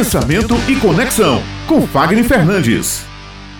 Pensamento e Conexão, com Fagner Fernandes.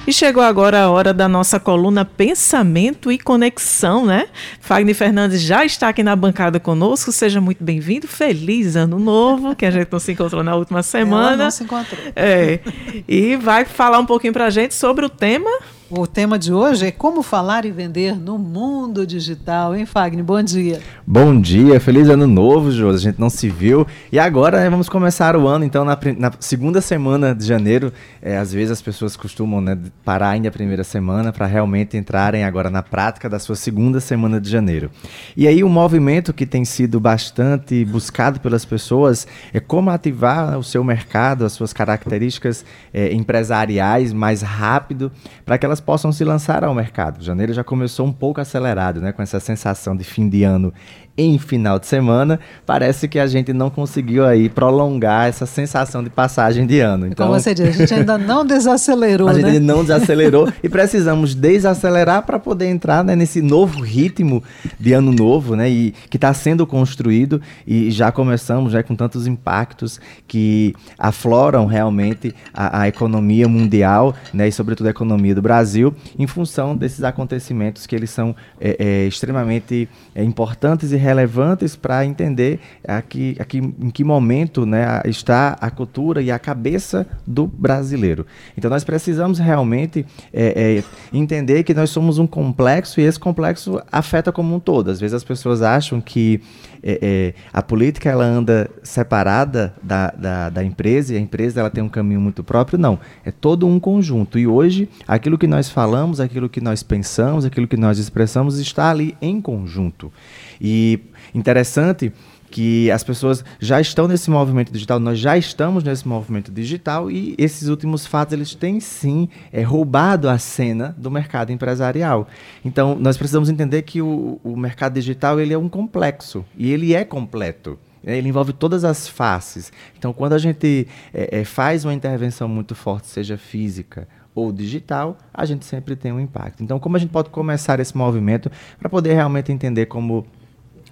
E chegou agora a hora da nossa coluna Pensamento e Conexão, né? Fagner Fernandes já está aqui na bancada conosco. Seja muito bem-vindo. Feliz ano novo, que a gente não se encontrou na última semana. Ela não se encontrou. É. E vai falar um pouquinho para a gente sobre o tema o tema de hoje é como falar e vender no mundo digital, hein, Fagner? Bom dia. Bom dia, feliz ano novo, Josi. A gente não se viu. E agora né, vamos começar o ano, então, na, na segunda semana de janeiro. É, às vezes as pessoas costumam né, parar ainda a primeira semana para realmente entrarem agora na prática da sua segunda semana de janeiro. E aí, o um movimento que tem sido bastante buscado pelas pessoas é como ativar o seu mercado, as suas características é, empresariais mais rápido para que elas elas possam se lançar ao mercado. Janeiro já começou um pouco acelerado, né, com essa sensação de fim de ano em final de semana, parece que a gente não conseguiu aí prolongar essa sensação de passagem de ano. Então, Como você diz, a gente ainda não desacelerou, A né? gente não desacelerou e precisamos desacelerar para poder entrar né, nesse novo ritmo de ano novo, né, e que está sendo construído e já começamos já com tantos impactos que afloram realmente a, a economia mundial, né, e sobretudo a economia do Brasil, em função desses acontecimentos que eles são é, é, extremamente é, importantes e relevantes para entender aqui, aqui em que momento né, está a cultura e a cabeça do brasileiro. Então nós precisamos realmente é, é, entender que nós somos um complexo e esse complexo afeta como um todo. Às vezes as pessoas acham que é, é, a política ela anda separada da, da, da, empresa e a empresa ela tem um caminho muito próprio. Não, é todo um conjunto. E hoje, aquilo que nós falamos, aquilo que nós pensamos, aquilo que nós expressamos está ali em conjunto. E interessante que as pessoas já estão nesse movimento digital, nós já estamos nesse movimento digital e esses últimos fatos eles têm sim é, roubado a cena do mercado empresarial. Então nós precisamos entender que o, o mercado digital ele é um complexo e ele é completo. Ele envolve todas as faces. Então, quando a gente é, é, faz uma intervenção muito forte, seja física ou digital, a gente sempre tem um impacto. Então, como a gente pode começar esse movimento para poder realmente entender como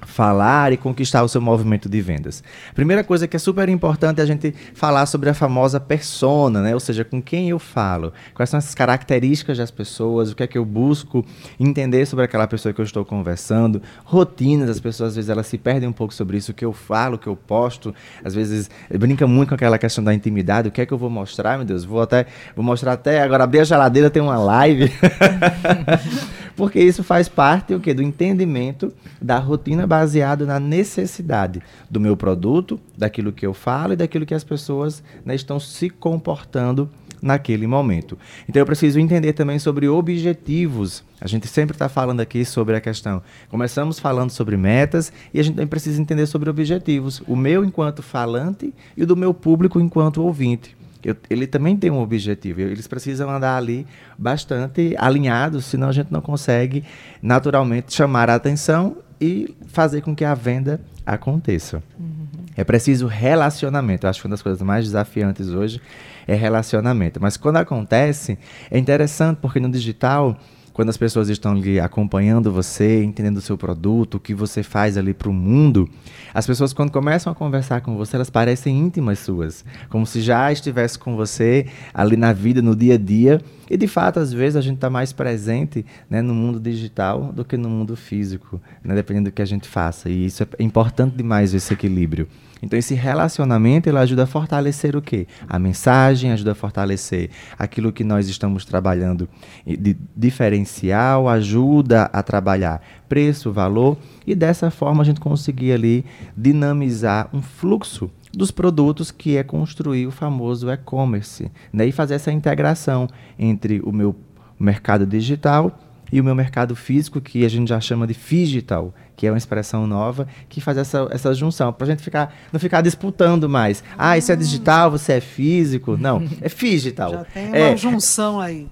falar e conquistar o seu movimento de vendas. Primeira coisa que é super importante é a gente falar sobre a famosa persona, né? Ou seja, com quem eu falo, quais são as características das pessoas, o que é que eu busco entender sobre aquela pessoa que eu estou conversando, rotinas, as pessoas às vezes elas se perdem um pouco sobre isso, o que eu falo, o que eu posto, às vezes brinca muito com aquela questão da intimidade, o que é que eu vou mostrar, meu Deus, vou até vou mostrar até agora abrir a geladeira tem uma live. Porque isso faz parte o quê? do entendimento da rotina baseado na necessidade do meu produto, daquilo que eu falo e daquilo que as pessoas né, estão se comportando naquele momento. Então eu preciso entender também sobre objetivos. A gente sempre está falando aqui sobre a questão. Começamos falando sobre metas e a gente também precisa entender sobre objetivos. O meu enquanto falante e o do meu público enquanto ouvinte. Eu, ele também tem um objetivo. Eles precisam andar ali bastante alinhados, senão a gente não consegue naturalmente chamar a atenção e fazer com que a venda aconteça. Uhum. É preciso relacionamento. Eu acho que uma das coisas mais desafiantes hoje é relacionamento. Mas quando acontece, é interessante porque no digital quando as pessoas estão ali acompanhando você, entendendo o seu produto, o que você faz ali para o mundo, as pessoas quando começam a conversar com você, elas parecem íntimas suas, como se já estivesse com você ali na vida, no dia a dia. E de fato, às vezes a gente está mais presente né, no mundo digital do que no mundo físico, né, dependendo do que a gente faça. E isso é importante demais esse equilíbrio. Então esse relacionamento ele ajuda a fortalecer o quê? A mensagem ajuda a fortalecer aquilo que nós estamos trabalhando de diferencial, ajuda a trabalhar preço, valor e dessa forma a gente conseguir ali dinamizar um fluxo dos produtos que é construir o famoso e-commerce, né? E fazer essa integração entre o meu mercado digital e o meu mercado físico, que a gente já chama de digital, que é uma expressão nova, que faz essa, essa junção, para a gente ficar, não ficar disputando mais. Ah, isso é digital, você é físico. Não, é digital. Já tem uma é, junção aí.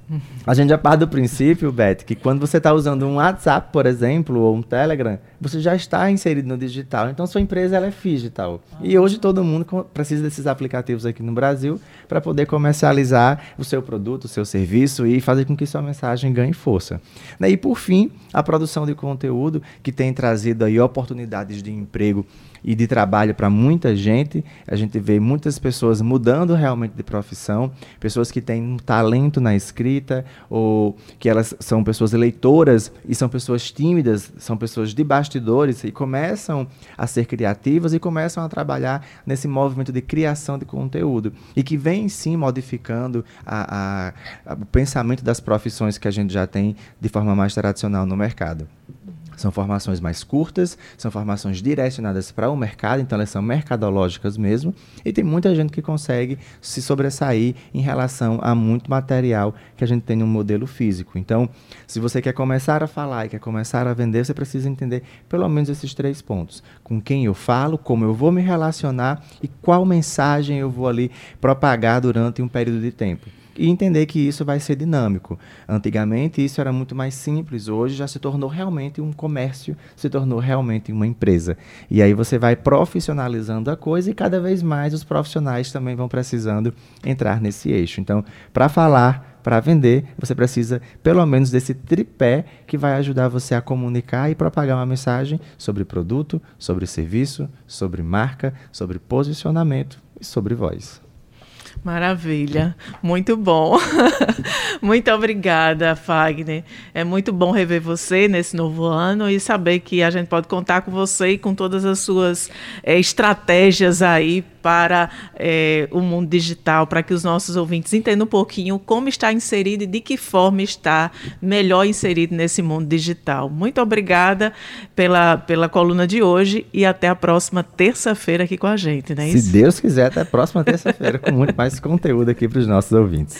A gente já parte do princípio, Beth, que quando você está usando um WhatsApp, por exemplo, ou um Telegram, você já está inserido no digital. Então, sua empresa ela é digital. Ah. E hoje todo mundo precisa desses aplicativos aqui no Brasil para poder comercializar o seu produto, o seu serviço e fazer com que sua mensagem ganhe força. E, por fim, a produção de conteúdo, que tem trazido aí oportunidades de emprego e de trabalho para muita gente. A gente vê muitas pessoas mudando realmente de profissão, pessoas que têm um talento na escrita ou que elas são pessoas leitoras e são pessoas tímidas, são pessoas de bastidores e começam a ser criativas e começam a trabalhar nesse movimento de criação de conteúdo e que vem sim modificando a, a, a, o pensamento das profissões que a gente já tem de forma mais tradicional no mercado. São formações mais curtas, são formações direcionadas para o mercado, então elas são mercadológicas mesmo, e tem muita gente que consegue se sobressair em relação a muito material que a gente tem no modelo físico. Então, se você quer começar a falar e quer começar a vender, você precisa entender pelo menos esses três pontos: com quem eu falo, como eu vou me relacionar e qual mensagem eu vou ali propagar durante um período de tempo e entender que isso vai ser dinâmico. Antigamente isso era muito mais simples, hoje já se tornou realmente um comércio, se tornou realmente uma empresa. E aí você vai profissionalizando a coisa e cada vez mais os profissionais também vão precisando entrar nesse eixo. Então, para falar, para vender, você precisa pelo menos desse tripé que vai ajudar você a comunicar e propagar uma mensagem sobre produto, sobre serviço, sobre marca, sobre posicionamento e sobre voz. Maravilha, muito bom. muito obrigada, Fagner. É muito bom rever você nesse novo ano e saber que a gente pode contar com você e com todas as suas é, estratégias aí para é, o mundo digital, para que os nossos ouvintes entendam um pouquinho como está inserido e de que forma está melhor inserido nesse mundo digital. Muito obrigada pela, pela coluna de hoje e até a próxima terça-feira aqui com a gente, né? Se Deus quiser, até a próxima terça-feira com muito mais conteúdo aqui para os nossos ouvintes.